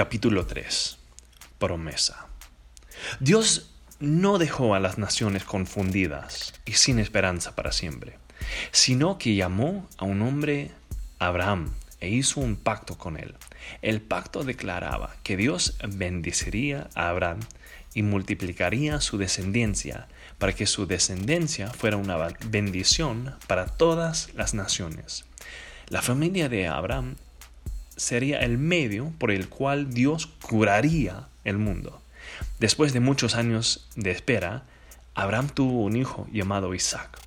Capítulo 3. Promesa. Dios no dejó a las naciones confundidas y sin esperanza para siempre, sino que llamó a un hombre Abraham e hizo un pacto con él. El pacto declaraba que Dios bendeciría a Abraham y multiplicaría su descendencia para que su descendencia fuera una bendición para todas las naciones. La familia de Abraham sería el medio por el cual Dios curaría el mundo. Después de muchos años de espera, Abraham tuvo un hijo llamado Isaac.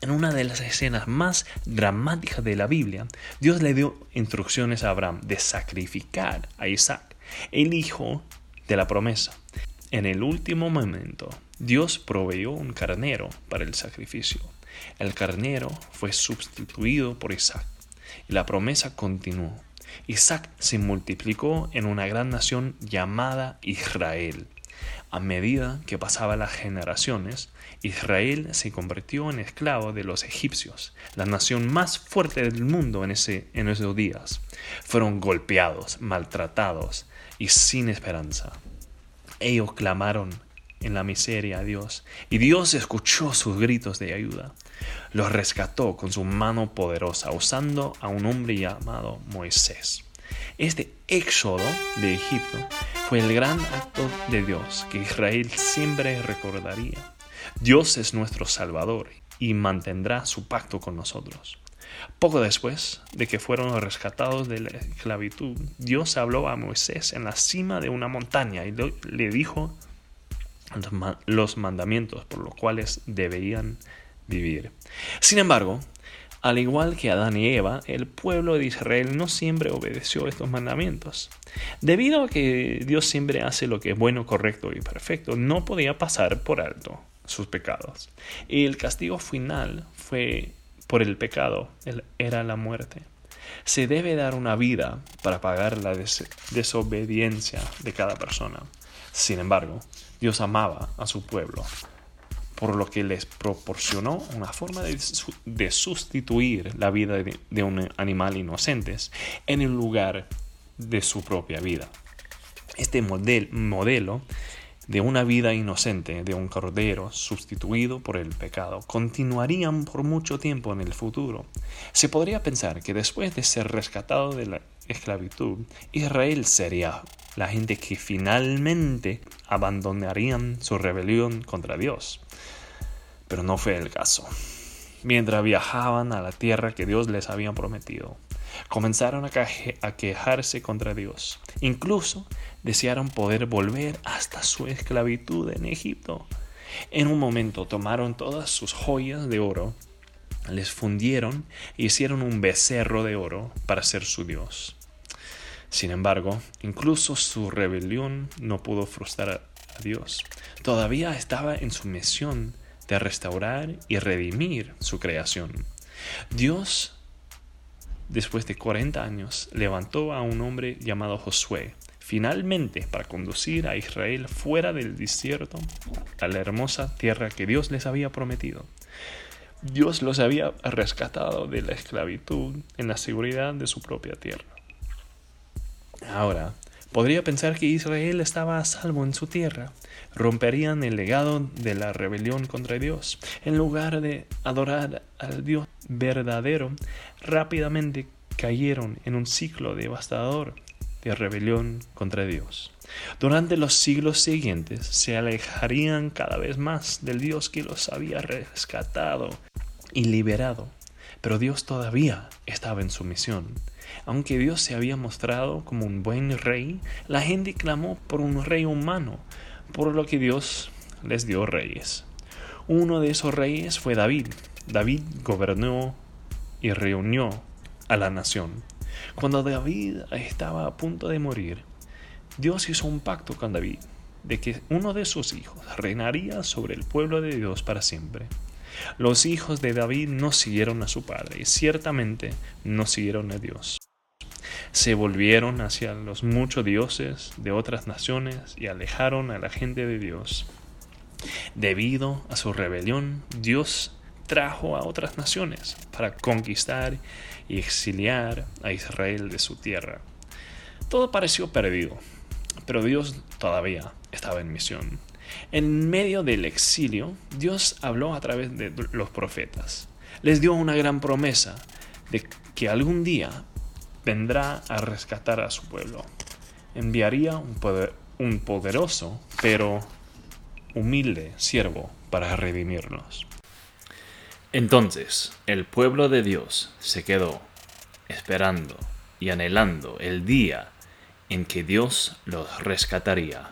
En una de las escenas más dramáticas de la Biblia, Dios le dio instrucciones a Abraham de sacrificar a Isaac, el hijo de la promesa. En el último momento, Dios proveyó un carnero para el sacrificio. El carnero fue sustituido por Isaac y la promesa continuó. Isaac se multiplicó en una gran nación llamada Israel. A medida que pasaban las generaciones, Israel se convirtió en esclavo de los egipcios, la nación más fuerte del mundo en, ese, en esos días. Fueron golpeados, maltratados y sin esperanza. Ellos clamaron en la miseria a Dios, y Dios escuchó sus gritos de ayuda. Los rescató con su mano poderosa, usando a un hombre llamado Moisés. Este éxodo de Egipto fue el gran acto de Dios que Israel siempre recordaría. Dios es nuestro Salvador y mantendrá su pacto con nosotros. Poco después de que fueron rescatados de la esclavitud, Dios habló a Moisés en la cima de una montaña y le dijo los mandamientos por los cuales debían vivir. Sin embargo, al igual que Adán y Eva, el pueblo de Israel no siempre obedeció estos mandamientos. Debido a que Dios siempre hace lo que es bueno, correcto y perfecto, no podía pasar por alto sus pecados. Y el castigo final fue por el pecado, era la muerte. Se debe dar una vida para pagar la desobediencia de cada persona. Sin embargo, Dios amaba a su pueblo por lo que les proporcionó una forma de, sustituir la vida de, un animal inocente en el lugar de su propia vida. Este modelo de una vida inocente, de un cordero sustituido por el pecado, continuarían por mucho tiempo en el futuro. Se podría pensar que después de ser rescatado de la esclavitud, Israel sería la gente que finalmente abandonarían su rebelión contra Dios. Pero no fue el caso. Mientras viajaban a la tierra que Dios les había prometido, comenzaron a, quejarse contra Dios. Incluso desearon poder volver hasta su esclavitud en Egipto. En un momento tomaron todas sus joyas de oro, les fundieron e hicieron un becerro de oro para ser su Dios. Sin embargo, incluso su rebelión no pudo frustrar a Dios. Todavía estaba en su misión de restaurar y redimir su creación. Dios, después de 40 años, levantó a un hombre llamado Josué, finalmente para conducir a Israel fuera del desierto a la hermosa tierra que Dios les había prometido. Dios los había rescatado de la esclavitud en la seguridad de su propia tierra. Ahora, podría pensar que Israel estaba a salvo en su tierra. Romperían el legado de la rebelión contra Dios. En lugar de adorar al Dios verdadero, rápidamente cayeron en un ciclo devastador de rebelión contra Dios. Durante los siglos siguientes se alejarían cada vez más del Dios que los había rescatado y liberado. Pero Dios todavía estaba en su misión. Aunque Dios se había mostrado como un buen rey, la gente clamó por un rey humano, por lo que Dios les dio reyes. Uno de esos reyes fue David. David gobernó y reunió a la nación. Cuando David estaba a punto de morir, Dios hizo un pacto con David de que uno de sus hijos reinaría sobre el pueblo de Dios para siempre. Los hijos de David no siguieron a su padre y ciertamente no siguieron a Dios. Se volvieron hacia los muchos dioses de otras naciones y alejaron a la gente de Dios. Debido a su rebelión, Dios trajo a otras naciones para conquistar y exiliar a Israel de su tierra. Todo pareció perdido, pero Dios todavía estaba en misión. En medio del exilio, Dios habló a través de los profetas. Les dio una gran promesa de que algún día vendrá a rescatar a su pueblo. Enviaría un, poderoso, pero humilde siervo para redimirnos. Entonces el pueblo de Dios se quedó esperando y anhelando el día en que Dios los rescataría